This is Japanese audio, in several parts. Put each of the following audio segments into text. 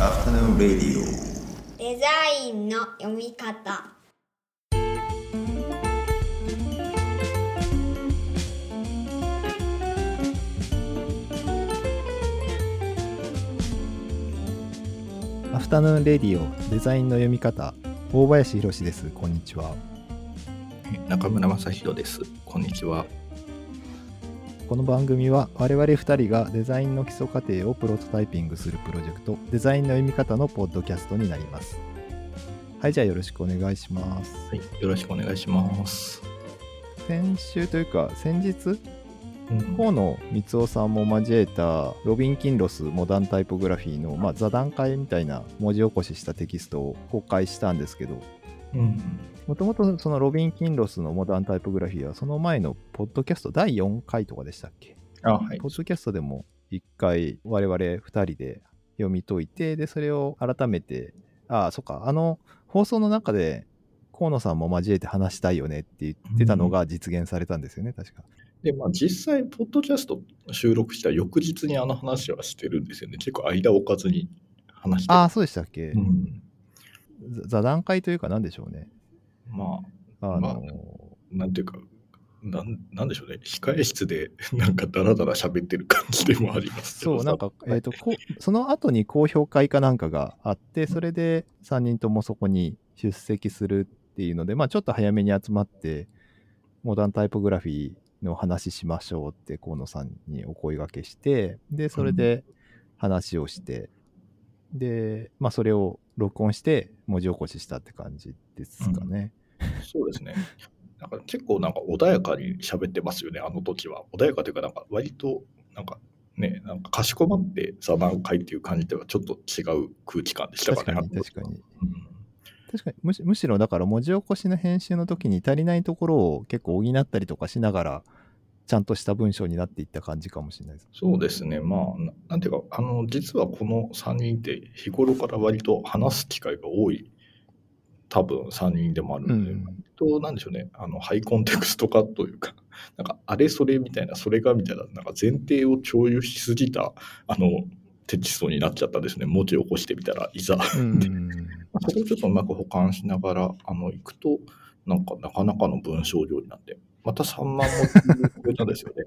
Afternoon Radio. デザインの読み方。アフタヌーンレディオデザインの読み方。大林博です。こんにちは。中村正弘です。こんにちは。この番組は我々2人がデザインの基礎過程をプロトタイピングするプロジェクトデザインの読み方のポッドキャストになります。はいじゃあよろしくお願いします。はい、よろしくお願いします。先週というか先日うん。河野光夫さんも交えたロビン・キンロスモダンタイポグラフィーの、まあ、座談会みたいな文字起こししたテキストを公開したんですけどうんもともとそのロビン・キンロスのモダンタイポグラフィーはその前のポッドキャスト第4回とかでしたっけ？あ、はいポ。ッドキャストでも1回我々2人で読み解いてでそれを改めてああそっかあの放送の中で河野さんも交えて話したいよねって言ってたのが実現されたんですよね、確か。で、まあ、実際、ポッドキャスト収録した翌日にあの話はしてるんですよね。結構間置かずに話してる。ああそうでしたっけ、うん、ざ座談会というか何でしょうね。まあの、まああ、なんていうか、なんなんでしょうね。控え室で なんかダラダラ喋ってる感じでもありますそう、なんか、えっ、と、こうその後に公表会かなんかがあって、それで3人ともそこに出席するっていうので、まあちょっと早めに集まって、モダンタイポグラフィーの話しましょうって河野さんにお声掛けして、で、それで話をして、で、まあそれを録音して文字起こししたって感じですかね。そうですね。なんか結構なんか穏やかに喋ってますよね、あの時は。穏やかというか、なんか割と、なんかね、なんかかしこまって座談会っていう感じではちょっと違う空気感でしたかね。確かに、確かに。うん確かにむしむしろだから文字起こしの編集の時に足りないところを結構補ったりとかしながらちゃんとした文章になっていった感じかもしれないです。そうですね、まあ、ななんていうか、あの、実はこの3人って日頃から割と話す機会が多い、多分3人でもあるので、うん。割となんでしょうね、あの、ハイコンテクスト化というか、なんか、あれそれみたいな、それがみたいな、なんか前提を共有しすぎた、あの、テキストになっちゃったんですね。文字を起こしてみたらいざ。うんそこをちょっとうまく保管しながら、あの、行くと、なんか、なかなかの文章量になって、また3万文字超えたんですよね。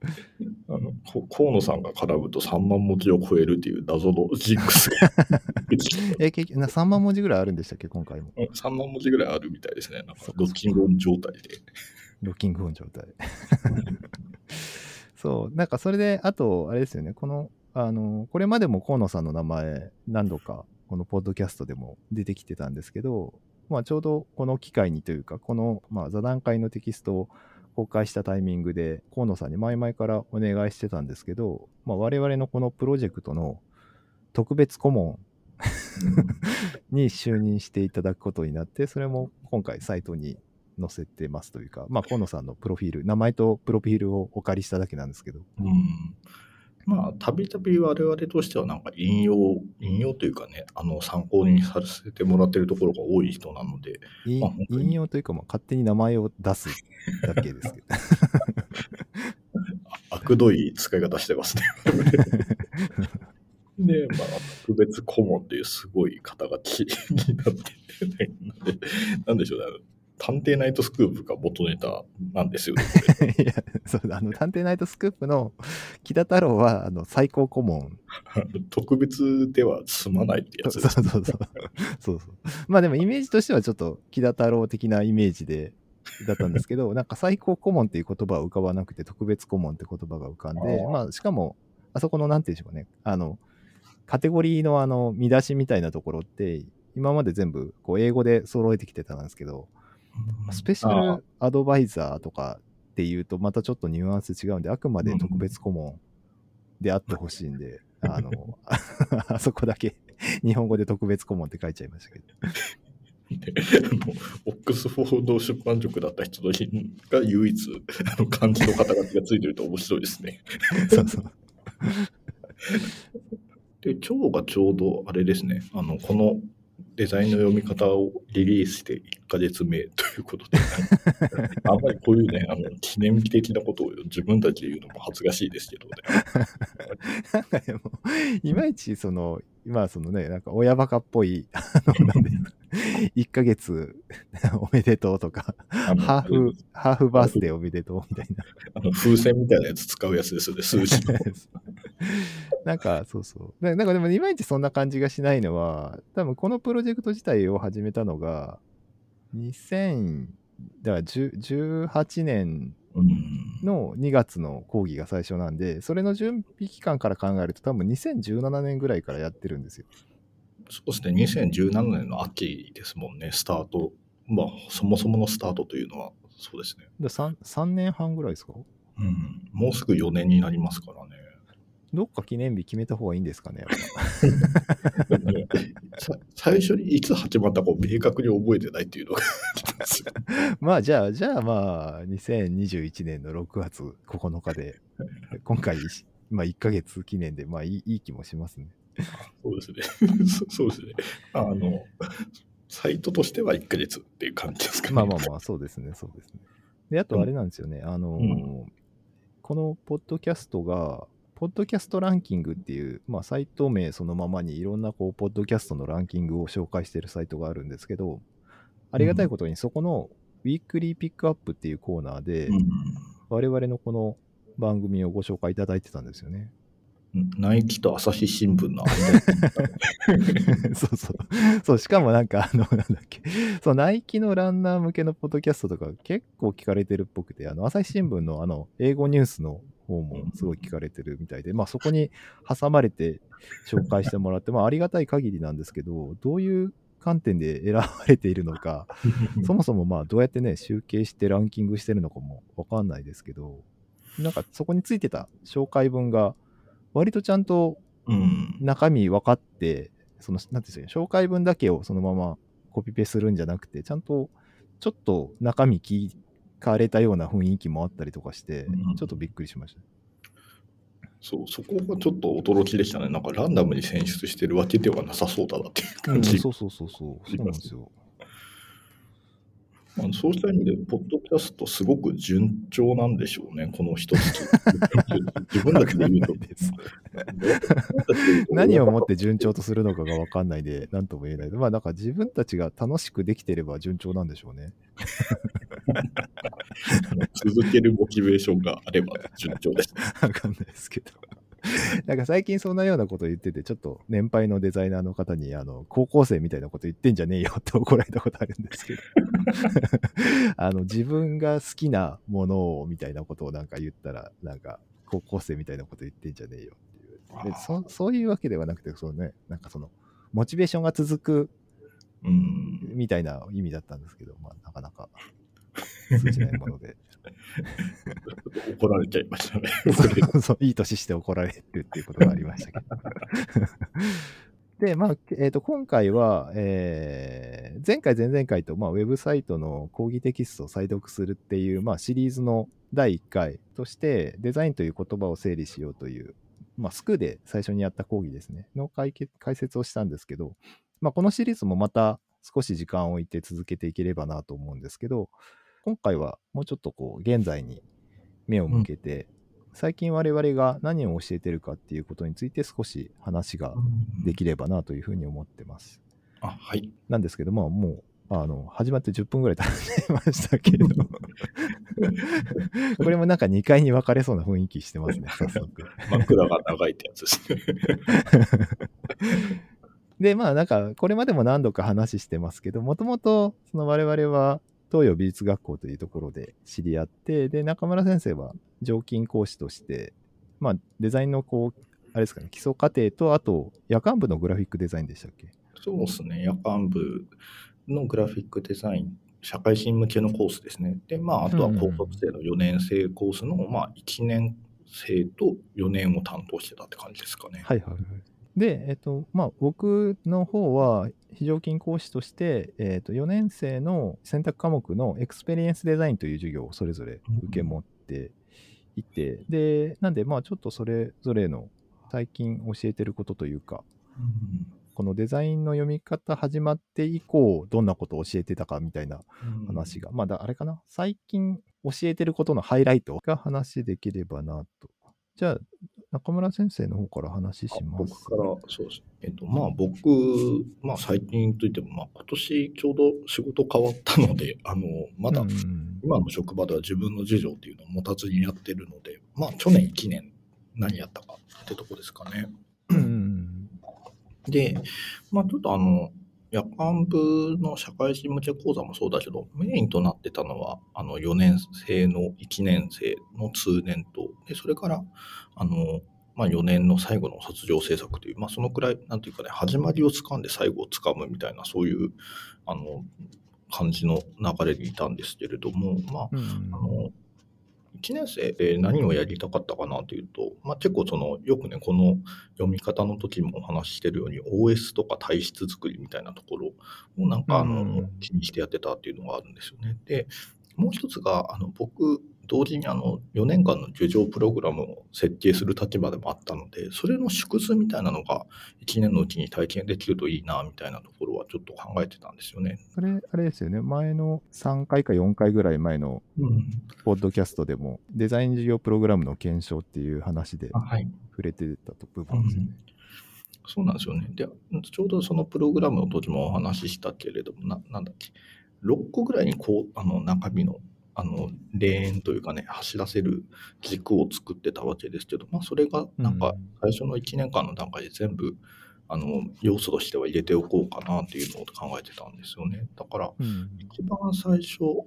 あの、こ河野さんが絡むと3万文字を超えるっていう謎のジンクスが え結局な3万文字ぐらいあるんでしたっけ今回も。3万文字ぐらいあるみたいですね。なんかロッキングオン状態で。ロッキングオン状態。そう、なんかそれで、あと、あれですよね、この、あの、これまでも河野さんの名前、何度か、このポッドキャストでも出てきてたんですけど、まあ、ちょうどこの機会にというか、この、まあ、座談会のテキストを公開したタイミングで、河野さんに前々からお願いしてたんですけど、まあ、我々のこのプロジェクトの特別顧問 に就任していただくことになって、それも今回サイトに載せてますというか、まあ、河野さんのプロフィール、名前とプロフィールをお借りしただけなんですけど、うんまあ、たびたび我々としてはなんか引用、引用というかね、あの、参考にさせてもらってるところが多い人なので、引あ引用というか、まあ、勝手に名前を出すだけですけど。あくどい使い方してますね。で、まあ、特別顧問っていうすごい肩書きになってて、ね、なんでなんでしょうね。探偵ナイトスクープが元ネタなんですよね。いや、そうあの、探偵ナイトスクープの木田太郎は、あの、最高顧問。特別では済まないってやつそうです。そうそう。そうそう。まあでもイメージとしてはちょっと木田太郎的なイメージで、だったんですけど、なんか最高顧問っていう言葉は浮かばなくて、特別顧問って言葉が浮かんで、あーまあしかも、あそこのなんていうんでしょうかね、あの、カテゴリーのあの、見出しみたいなところって、今まで全部こう英語で揃えてきてたんですけど、スペシャあルアドバイザーとかっていうとまたちょっとニュアンス違うんで、あくまで特別顧問であってほしいんで、あの、あそこだけ日本語で特別顧問って書いちゃいましたけど。オックスフォード出版塾だった人が唯一あの漢字の肩書きがついてると面白いですね。そうそう。で、今日がちょうどあれですね、あの、このデザインの読み方をリリースして1ヶ月目ということで、あんまりこういうね、あの記念日的なことを自分たちで言うのも恥ずかしいですけどね。なんかでも、いまいちその、まあそのね、なんか親バカっぽい、あの、なんで、1ヶ月おめでとうとか、ハーフ、ハーフバースデーおめでとうみたいな。あの風船みたいなやつ使うやつですよね、数字の。なんか、そうそう。ななんかでも、いまいちそんな感じがしないのは、多分このプロジェクト自体を始めたのが、2000、だから10 18年うんの2月の講義が最初なんで、それの準備期間から考えると、多分2017年ぐらいからやってるんですよ。そうですね、2017年の秋ですもんね、スタート。まあ、そもそものスタートというのは、そうですね。で 3, 3年半ぐらいですか？うん、もうすぐ4年になりますからね。どっか記念日決めた方がいいんですかね、最初にいつ始まったかを明確に覚えてないっていうのが まあ、じゃあ、じゃあまあ、2021年の6月9日で、今回、まあ、1ヶ月記念で、まあいい、いい気もしますね。そうですね。そそうですね。あの、サイトとしては1ヶ月っていう感じですかね。まあまあまあ、そうですね、そうですね。で、あとあれなんですよね、あのーうんこのポッドキャストが、ポッドキャストランキングっていう、まあ、サイト名そのままにいろんなこう、ポッドキャストのランキングを紹介しているサイトがあるんですけど、ありがたいことにそこのウィークリーピックアップっていうコーナーで、うん。我々のこの番組をご紹介いただいてたんですよね。ナイキと朝日新聞の そうそう。そう、しかもなんか、あの、なんだっけ、そう、ナイキのランナー向けのポッドキャストとか結構聞かれてるっぽくて、あの、朝日新聞のあの、英語ニュースの方もすごい聞かれてるみたいで、まあそこに挟まれて紹介してもらって、まあありがたい限りなんですけど、どういう観点で選ばれているのか、そもそもまあどうやってね、集計してランキングしてるのかもわかんないですけど、なんかそこについてた紹介文が、割とちゃんとうん。中身分かって、その、なんていうんですかね、紹介文だけをそのままコピペするんじゃなくて、ちゃんとちょっと中身聞かれたような雰囲気もあったりとかしてうん、ちょっとびっくりしました。そう、そこがちょっと驚きでしたね。なんかランダムに選出してるわけではなさそうだなっていううん、感じ。そうそうそうそう、そうなんですよ。まあ、そうした意味で、ポッドキャストすごく順調なんでしょうね、この一月。自分たちで言うと。何をもって順調とするのかが分かんないで、なんとも言えない。まあ、なんか自分たちが楽しくできてれば順調なんでしょうね。続けるモチベーションがあれば順調です。わかんないですけど。なんか最近そんなようなこと言ってて、ちょっと年配のデザイナーの方に、あの、高校生みたいなこと言ってんじゃねえよって 怒られたことあるんですけど。あの、自分が好きなものをみたいなことをなんか言ったら、なんか、高校生みたいなこと言ってんじゃねえよっていう。でそそういうわけではなくて、そのね、なんかその、モチベーションが続くうん。みたいな意味だったんですけど、まあ、なかなか通じないもので。怒られちゃいましたね。そういい年して怒られるっていうことがありましたけど。で、まあ、えーと今回は、えー前回、前々回と、まあ、ウェブサイトの講義テキストを再読するっていう、まあ、シリーズの第1回として、デザインという言葉を整理しようという、まあ、スクーで最初にやった講義ですね、の解解説をしたんですけど、まあ、このシリーズもまた少し時間を置いて続けていければなと思うんですけど、今回はもうちょっとこう、現在に目を向けて、最近我々が何を教えてるかっていうことについて少し話ができればなというふうに思ってます。あ、はい。なんですけど、まあもう、あの、始まって10分ぐらい経ちましたけど、これもなんか2回に分かれそうな雰囲気してますね、早速。枕が長いってやつですね。で、まあなんか、これまでも何度か話してますけど、もともと、その我々は東洋美術学校というところで知り合って、で、中村先生は常勤講師として、まあデザインのこう、あれですかね、基礎課程と、あと、夜間部のグラフィックデザインでしたっけ？そうですね。夜間部のグラフィックデザイン、社会人向けのコースですね。で、まあ、あとは高卒生の4年生コースの、まあ、1年生と4年を担当してたって感じですかね。はいはいはい。で、えっと、まあ、僕の方は、非常勤講師として、えっと、4年生の選択科目のエクスペリエンスデザインという授業をそれぞれ受け持っていて、で、なんで、まあ、ちょっとそれぞれの最近教えてることというか、このデザインの読み方始まって以降、どんなことを教えてたかみたいな話が、まあだ、あれかな、最近教えてることのハイライトが話できればなと。じゃあ、中村先生の方から話します。僕から、そうですね。えっと、まあ僕、まあ最近といっても、まあ今年ちょうど仕事変わったので、あの、まだ今の職場では自分の事情っていうのを持たずにやってるので、まあ去年1年何やったかってとこですかね。うんうんで、まあちょっとあの、夜間部の社会人向け講座もそうだけど、メインとなってたのは、あの4年生の1年生の通年と、で、それから、あの、まあ4年の最後の卒業制作という、まあそのくらい、なんていうかね、始まりをつかんで最後をつかむみたいな、そういう、あの、感じの流れにいたんですけれども、まあ、うんうん。あの1年生で何をやりたかったかなというと、まあ、結構そのよくねこの読み方の時もお話ししてるように OS とか体質作りみたいなところをなんかあの、うん気にしてやってたっていうのがあるんですよね。でもう一つがあの僕同時にあの4年間の受上プログラムを設計する立場でもあったのでそれの縮図みたいなのが1年のうちに体験できるといいなみたいなところはちょっと考えてたんですよね。それ、あれですよね、前の3回か4回ぐらい前のうん、ポッドキャストでも、デザイン事業プログラムの検証っていう話で触れてたと部分ですよね。そうなんですよね。で、ちょうどそのプログラムの時もお話ししたけれども、ななんだっけ、6個ぐらいにこう、あの、中身の、あの、レーンというかね、走らせる軸を作ってたわけですけど、まあ、それが、なんか、最初の1年間の段階で全部、あの、要素としては入れておこうかなっていうのを考えてたんですよね。だから、うん一番最初、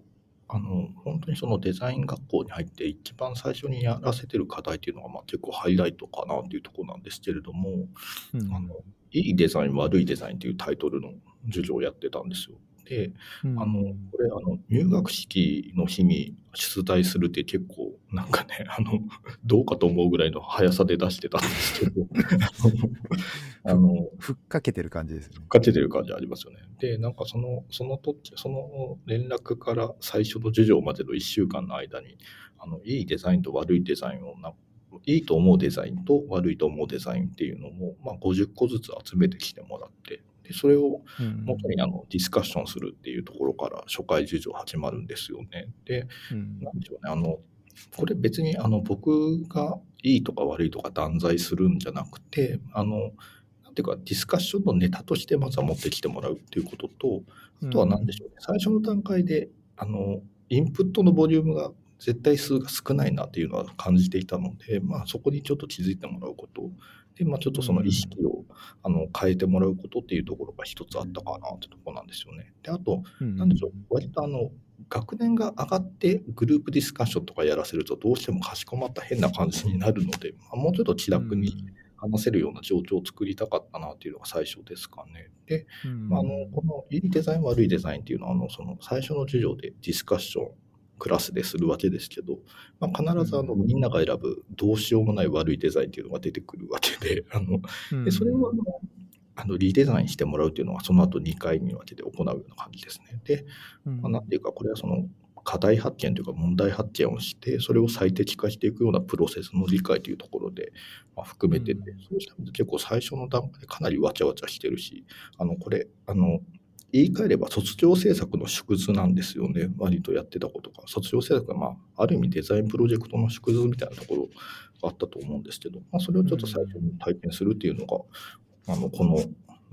あの、本当にそのデザイン学校に入って一番最初にやらせてる課題っていうのが、まあ結構ハイライトかなっていうところなんですけれども、うんあの、いいデザイン、悪いデザインっていうタイトルの授業をやってたんですよ。で、うんあの、これ、あの、入学式の日に出題するって結構、なんかね、あの、どうかと思うぐらいの速さで出してたんですけど、あの、ふっかけてる感じですよね。かけてる感じありますよね。で、なんかその、その時、その連絡から最初の授業までの1週間の間に、あの、いいデザインと悪いデザインをな、いいと思うデザインと悪いと思うデザインっていうのも、まあ、50個ずつ集めてきてもらって、でそれをうん元にあのディスカッションするっていうところから初回授業始まるんですよね。で、うん。なんでしょうね、あの、これ別にあの僕がいいとか悪いとか断罪するんじゃなくて、あの、なんていうか、ディスカッションのネタとしてまずは持ってきてもらうっていうことと、あとは何でしょうね、最初の段階で、あの、インプットのボリュームが絶対数が少ないなっていうのは感じていたので、まあそこにちょっと気づいてもらうこと、で、まあちょっとその意識を、あの変えてもらうことっていうところが一つあったかなってところなんですよね。で、あと、うんなんでしょう、割とあの、学年が上がってグループディスカッションとかやらせるとどうしてもかしこまった変な感じになるので、まあ、もうちょっと気楽に話せるような状況を作りたかったなっていうのが最初ですかね。で、うんまあ、あのこのいいデザイン悪いデザインっていうのはあのその最初の授業でディスカッションクラスでするわけですけど、まあ、必ずあのうん。みんなが選ぶどうしようもない悪いデザインっていうのが出てくるわけで あのうん。でそれをあのあのリデザインしてもらうっていうのはその後2回に分けて行うような感じですね。で、うん。まあ、なんていうか、これはその課題発見というか問題発見をして、それを最適化していくようなプロセスの理解というところで、まあ、含めてて、うん。そうしたら結構最初の段階でかなりわちゃわちゃしてるし、あの、これ、あの、言い換えれば卒業制作の縮図なんですよね、割とやってたことが。卒業制作が、まあ、ある意味デザインプロジェクトの縮図みたいなところがあったと思うんですけど、まあ、それをちょっと最初に体験するっていうのが、あの、この、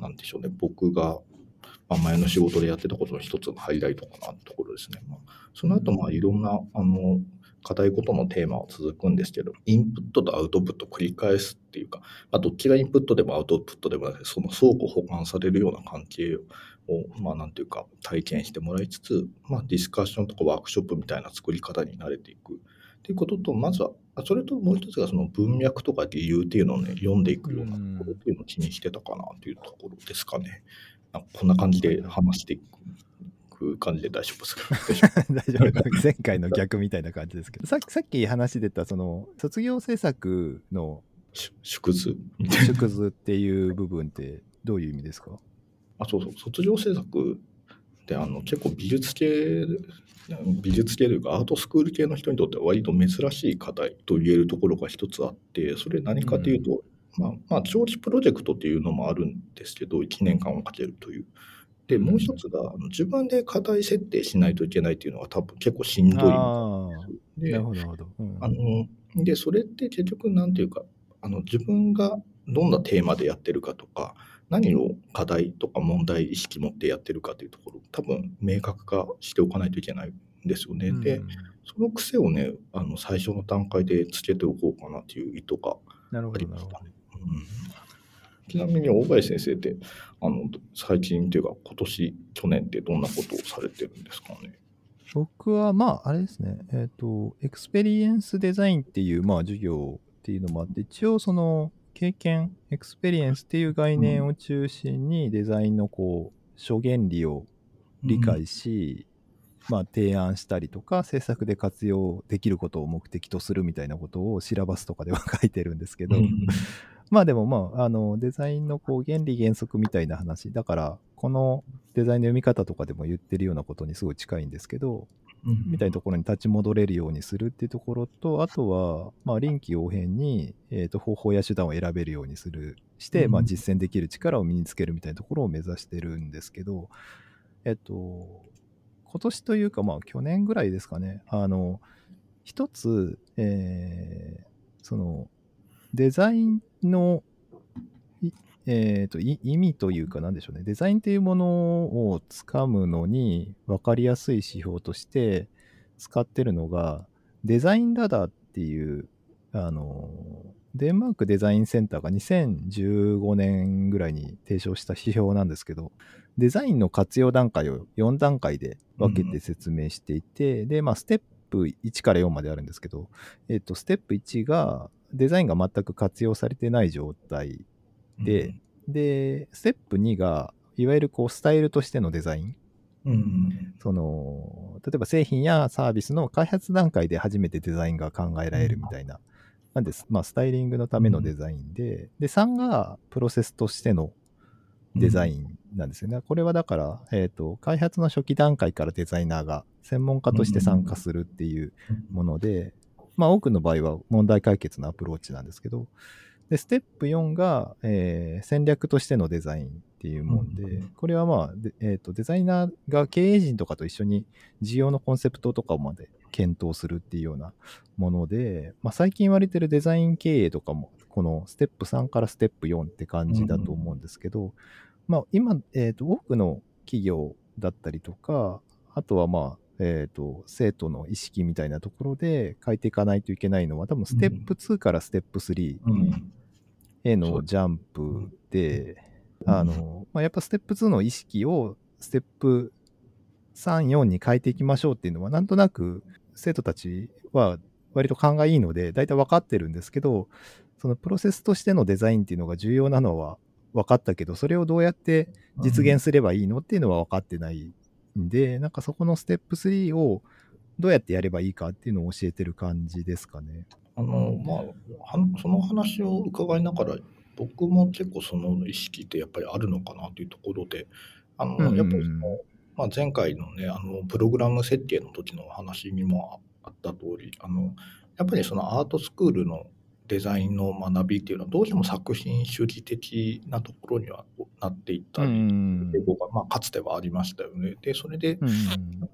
なんでしょうね、僕が、前の仕事でやってたことの一つのハイライトかなってところですね。まあ、その後、まあ、いろんな、あの、課題ごとのテーマは続くんですけど、インプットとアウトプットを繰り返すっていうか、まあ、どっちがインプットでもアウトプットでもなくて、その相互補完されるような関係を、まあ、なんていうか、体験してもらいつつ、まあ、ディスカッションとかワークショップみたいな作り方に慣れていく。っていうことと、まずは、あそれともう一つがその文脈とか理由っていうのをね、読んでいくようなところっていうのを気にしてたかなというところですかね。なんかこんな感じで話していく感じで大丈夫ですか？大丈夫。前回の逆みたいな感じですけど。さっきさっき話出たその卒業制作のし縮図？縮図っていう部分ってどういう意味ですか？あ、そうそう、卒業制作ってあの結構美術系、美術系というかアートスクール系の人にとっては割と珍しい課題と言えるところが一つあって、それ何かというと、まあ、まあ、長期プロジェクトっていうのもあるんですけど、1年間をかけるという。で、もう一つが、自分で課題設定しないといけないっていうのが多分結構しんどいでなるほど、なるほど。うん。あので、それって結局、なんていうか、あの自分がどんなテーマでやってるかとか、何を課題とか問題意識持ってやってるかというところ、多分明確化しておかないといけないんですよね。でうん、その癖をね、あの最初の段階でつけておこうかなという意図がなるほど、ありましたなるほど。うんちなみに大林先生ってあの最近というか今年去年ってどんなことをされてるんですかね？僕は、まあ、あれですね、えっ、と、エクスペリエンスデザインっていう、まあ、授業っていうのもあって、一応、その、経験、エクスペリエンスっていう概念を中心に、デザインの、こう、諸原理を理解し、まあ、提案したりとか、制作で活用できることを目的とするみたいなことをシラバスとかでは書いてるんですけど、うんまあでもまあ、あの、デザインのこう原理原則みたいな話。だから、このデザインの読み方とかでも言ってるようなことにすごい近いんですけど、みたいなところに立ち戻れるようにするっていうところと、あとは、まあ、臨機応変に、えー、と方法や手段を選べるようにする、して、うんまあ、実践できる力を身につけるみたいなところを目指してるんですけど、えっと、今年というか、まあ、去年ぐらいですかね、あの、一つ、えーその、デザインの、えーと意味というか、なんでしょうね、デザインというものをつかむのに分かりやすい指標として使ってるのが、デザインラダーっていう、あの、デンマークデザインセンターが2015年ぐらいに提唱した指標なんですけど、デザインの活用段階を4段階で分けて説明していて、で、まあ、ステップ1から4まであるんですけど、えっと、ステップ1がデザインが全く活用されてない状態で、で、ステップ2が、いわゆるこうスタイルとしてのデザイン。うんうんその、例えば製品やサービスの開発段階で初めてデザインが考えられるみたいな。なんです。まあ、スタイリングのためのデザインで、で、3がプロセスとしてのデザインなんですよね。これはだから、えっ、と、開発の初期段階からデザイナーが専門家として参加するっていうもので、まあ多くの場合は問題解決のアプローチなんですけど、で、ステップ4が、えー戦略としてのデザインっていうもんで、うんこれはまあ、でえーと、デザイナーが経営陣とかと一緒に事業のコンセプトとかまで検討するっていうようなもので、まあ、最近言われてるデザイン経営とかも、このステップ3からステップ4って感じだと思うんですけど、まあ今、えーと、多くの企業だったりとか、あとはまあ、えーと、生徒の意識みたいなところで変えていかないといけないのは、多分ステップ2からステップ3うん。へのジャンプで、うん。あの、まあ、やっぱステップ2の意識をステップ3、4に変えていきましょうっていうのは、なんとなく生徒たちは割と勘がいいので、大体分かってるんですけど、そのプロセスとしてのデザインっていうのが重要なのは分かったけど、それをどうやって実現すればいいのっていうのは分かってないんで、なんかそこのステップ3をどうやってやればいいかっていうのを教えてる感じですかね。あのまあはその話を伺いながら僕も結構その意識ってやっぱりあるのかなというところであの、うんうんうんやっぱりその、まあ、前回のねあのプログラム設計の時のお話にもあった通りあのやっぱりそのアートスクールのデザインの学びっていうのはどうしても作品主義的なところにはなっていったり、うん傾向が、まあ、かつてはありましたよね。でそれで、うん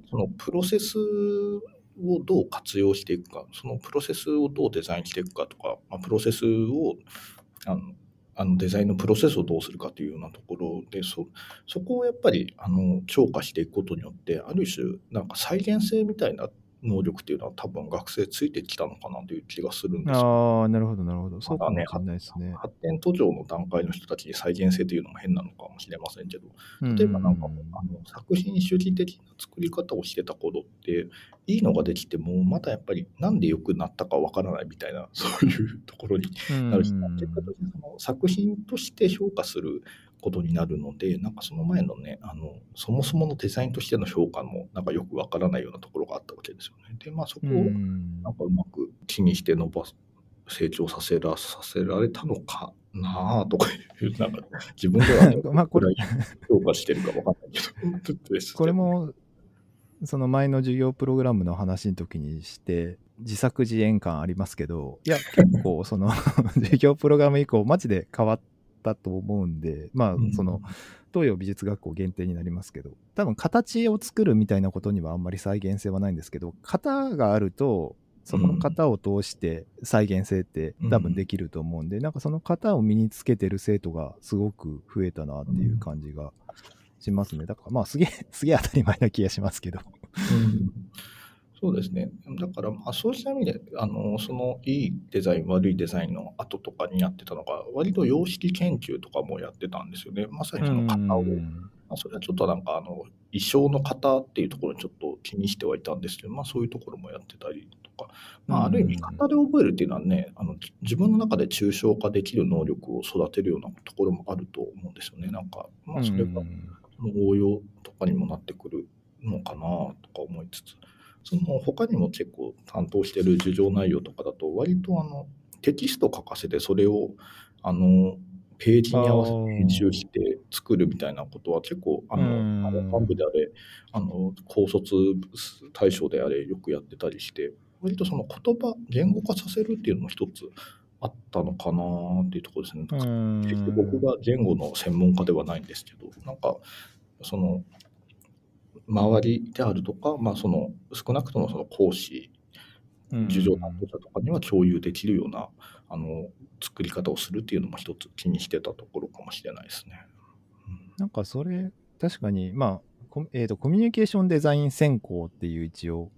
そのプロセスをどう活用していくか、そのプロセスをどうデザインしていくかとか、まあ、プロセスをあのあのデザインのプロセスをどうするかというようなところで、そそこをやっぱりあの強化していくことによって、ある種、なんか再現性みたいな能力っていうのは多分学生ついてきたのかなという気がするんですよ。ああ、なるほど、なるほど。そうかもしれないですね。発展途上の段階の人たちに再現性というのも変なのかもしれませんけど、例えばなんか、うんあの作品主義的な作り方をしてた頃っていいのができてもまたやっぱりなんで良くなったかわからないみたいなそういうところになるし、うん結果としてその作品として評価することになるのでなんかその前のねあのそもそものデザインとしての評価もなんかよくわからないようなところがあったわけですよね。でまあそこをうんなんかうまく気にして伸ばす成長させらさせられたのかなあとかいうなんか自分ではね まあこれ評価してるかわかんないけどこれも、その前の授業プログラムの話の時にして、自作自演感ありますけど、いや、結構、その、授業プログラム以降、マジで変わったと思うんで、まあ、その、東洋美術学校限定になりますけど、多分形を作るみたいなことにはあんまり再現性はないんですけど、型があると、その型を通して再現性って多分できると思うんで、なんかその型を身につけてる生徒がすごく増えたなっていう感じがしますね。だからまあすげえ、すげえ当たり前な気がしますけど。うんそうですね。だから、まあ、そうした意味で、あの、そのいいデザイン、悪いデザインの後とかにやってたのが、割と様式研究とかもやってたんですよね。まさにその型を、まあ、それはちょっとなんか、あの、衣装の型っていうところにちょっと気にしてはいたんですけど、まあ、そういうところもやってたりとか、まあ、ある意味、型で覚えるっていうのはね、あの自分の中で抽象化できる能力を育てるようなところもあると思うんですよね。なんか、まあ、それが応用とかにもなってくるのかなとか思いつつ。その他にも結構担当してる授業内容とかだと割とあのテキスト書かせてそれをあのページに合わせて編集して作るみたいなことは結構あのあの幹部であれあの高卒対象であれよくやってたりして割とその言葉言語化させるっていうのも一つあったのかなっていうところですね。結局僕が言語の専門家ではないんですけどなんかその周りであるとか、まあ、その少なくともその講師、授業担当者とかには共有できるようなあの作り方をするっていうのも一つ気にしてたところかもしれないですね。なんかそれ確かにまあえーと、コミュニケーションデザイン専攻っていう一応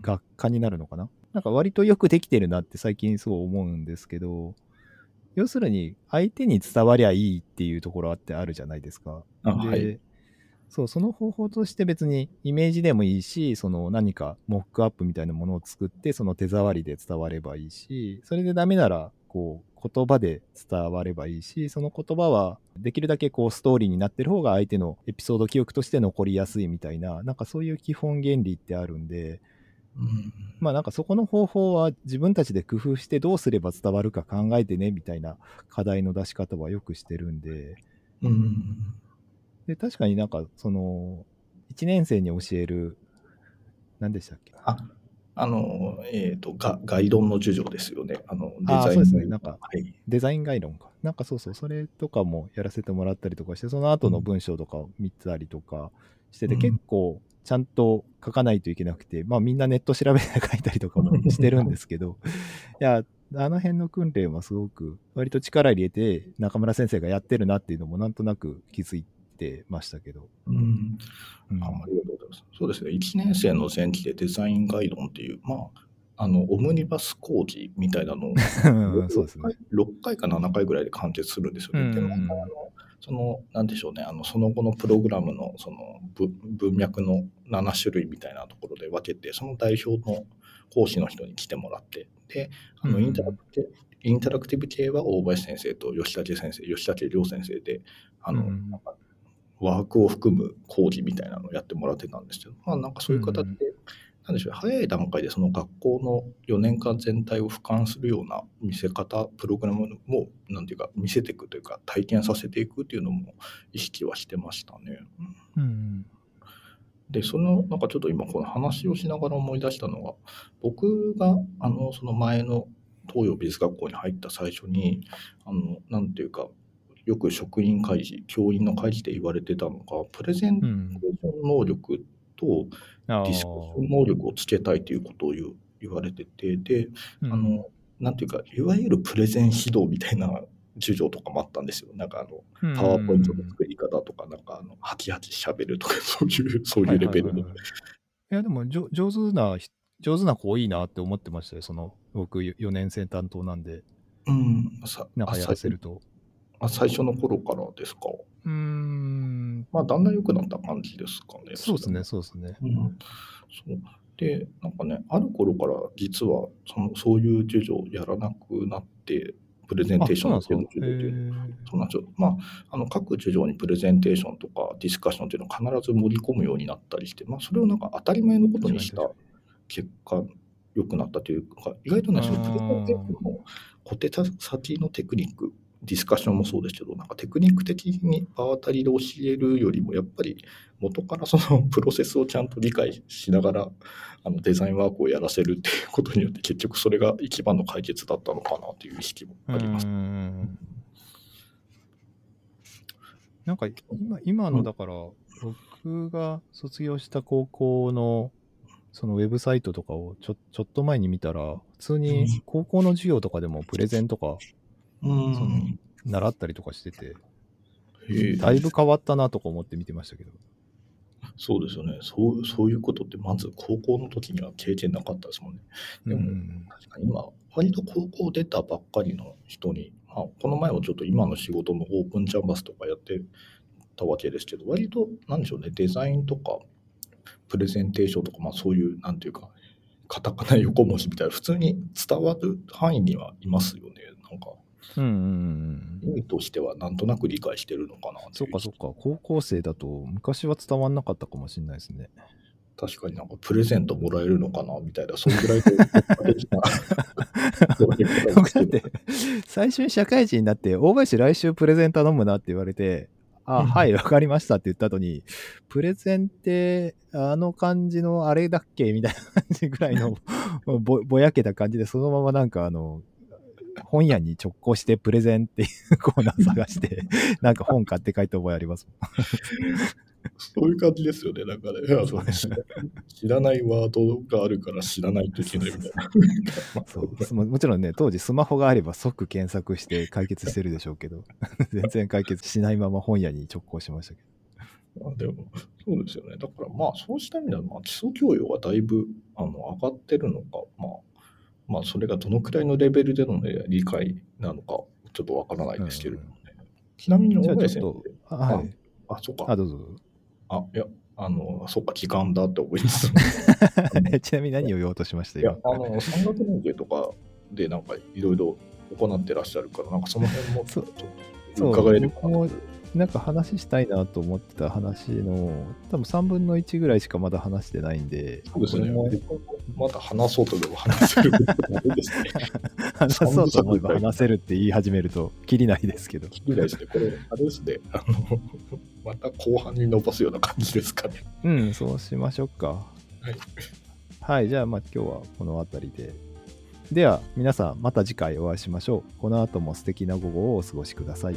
学科になるのかな、うん、なんか割とよくできてるなって最近そう思うんですけど要するに相手に伝わりゃいいっていうところってあるじゃないですか。で、はい、そう、その方法として別にイメージでもいいし、その何かモックアップみたいなものを作って、その手触りで伝わればいいし、それでダメなら、こう、言葉で伝わればいいし、その言葉はできるだけこうストーリーになってる方が相手のエピソード記憶として残りやすいみたいな、なんかそういう基本原理ってあるんで、うん、まあなんかそこの方法は自分たちで工夫してどうすれば伝わるか考えてねみたいな課題の出し方はよくしてるんで、うん、で、確かになんか、その、1年生に教える、何でしたっけ？あ、あの、えっ、ー、とガ、ガイドの授業ですよね。あの、デザイン。そうですね。なんか、はい、デザイン概論か。なんかそうそう、それとかもやらせてもらったりとかして、その後の文章とかを見たりとかしてて、うん、結構、ちゃんと書かないといけなくて、まあみんなネット調べて書いたりとかもしてるんですけど、いや、あの辺の訓練はすごく割と力入れて中村先生がやってるなっていうのもなんとなく気づいてましたけど。うん。うん、あありがとうございます。そうですね、1年生の前期でデザインガイドっていう、まあ、あの、オムニバス講義みたいなのを そうですね、6回か7回ぐらいで完結するんですよね。うん、でも、あの、その、なんでしょうね、あの、その後のプログラムの、その、文脈の7種類みたいなところで分けて、その代表の講師の人に来てもらって、で、あの、インタラクティブ、インタラクティブ系は大林先生と吉武先生、吉武亮先生で、あの、うん、ワークを含む講義みたいなのをやってもらってたんですけど、まあなんかそういう形で、うん、なんでしょう、早い段階でその学校の4年間全体を俯瞰するような見せ方、プログラムも、なんていうか、見せていくというか、体験させていくっていうのも意識はしてましたね。うん、で、その、なんかちょっと今この話をしながら思い出したのは、僕が、あの、その前の東洋美術学校に入った最初に、あの、なんていうか、よく職員会議、教員の会議で言われてたのが、プレゼンテーション能力とディスカッション能力をつけたいということを言言われてて、で、あの、なんていうか、いわゆるプレゼン指導みたいな授業とかもあったんですよ。なんかあの、パワーポイントの作り方とか、なんかあの、ハキハキ喋るとか、そういう、そういうレベルの。いや、でも上手な、上手な子いいなって思ってましたよ。その、僕4年生担当なんで。うん、なんかやらせると。あ最初の頃からですか？うん。まあ、だんだん良くなった感じですかね。そうですね、そうですね。うん。そうで、なんかね、ある頃から実はそのそういう授業をやらなくなって、プレゼンテーションっていうのそうなんですよ。まあ、あの各授業にプレゼンテーションとかディスカッションっていうのを必ず盛り込むようになったりして、まあ、それをなんか当たり前のことにした結果、良くなったというか、意外とね、そのプレゼンテーションの小手先のテクニックディスカッションもそうですけど、なんかテクニック的に場当たりで教えるよりも、やっぱり元からその プロセスをちゃんと理解しながら、あのデザインワークをやらせるっていうことによって、結局それが一番の解決だったのかなという意識もあります。うん。なんか今今のだから、僕が卒業した高校のそのウェブサイトとかをちょちょっと前に見たら、普通に高校の授業とかでもプレゼンとかうんその習ったりとかしてて、だいぶ変わったなとか思って見てましたけど。そうですよねそう。そういうことって、まず高校の時には経験なかったですもんね。でもうん確かに今、割と高校出たばっかりの人に、まあ、この前はちょっと今の仕事のオープンキャンバスとかやってたわけですけど、割と、なんでしょうね、デザインとか、プレゼンテーションとか、まあそういう、なんていうか、カタカナ横文字みたいな、普通に伝わる範囲にはいますよね。なんか、うんうんうん意味としてはなんとなく理解してるのかなそっかそっか、高校生だと昔は伝わんなかったかもしれないですね。確かになんかプレゼントもらえるのかなみたいな、そんぐらい 僕だって、最初に社会人になって、大林来週プレゼン頼むなって言われて、あ、うん。はい、わかりましたって言った後に、プレゼンって、あの感じのあれだっけみたいな感じぐらいの ぼ、ぼやけた感じで、そのままなんかあの、本屋に直行してプレゼンっていうコーナー探して、なんか本買って帰った覚えありますもん。そういう感じですよね。なんかね、知らないワードがあるから知らないといけないみたいな。そうももちろんね、当時スマホがあれば即検索して解決してるでしょうけど、全然解決しないまま本屋に直行しましたけど。あでも、そうですよね。だからまあ、そうした意味では、まあ、基礎教養がだいぶあの上がってるのか、まあ、まあ、それがどのくらいのレベルでの、ね、理解なのか、ちょっとわからないですけれどもね。ちなみに、ちょっと生、、あはい。あ、そうか。あ、どうぞ。あ、いや、あの、そうか、時間だって思います。ちなみに何を言おうとしましたいや今、あの、山岳連携とかで、なんか、いろいろ行ってらっしゃるから、なんかその辺もちょっと伺えるかななんか話したいなと思ってた話の、多分3分の1ぐらいしかまだ話してないんで、そうですね。まだ話そうとでも話せることないですね。話そうと思えば話せるって言い始めると、きりないですけど。聞きないですね。これ、あれですね。あの、また後半に伸ばすような感じですかね。うん、そうしましょうか。はい。はい、じゃあまあ今日はこの辺りで。では皆さんまた次回お会いしましょう。この後も素敵な午後をお過ごしください。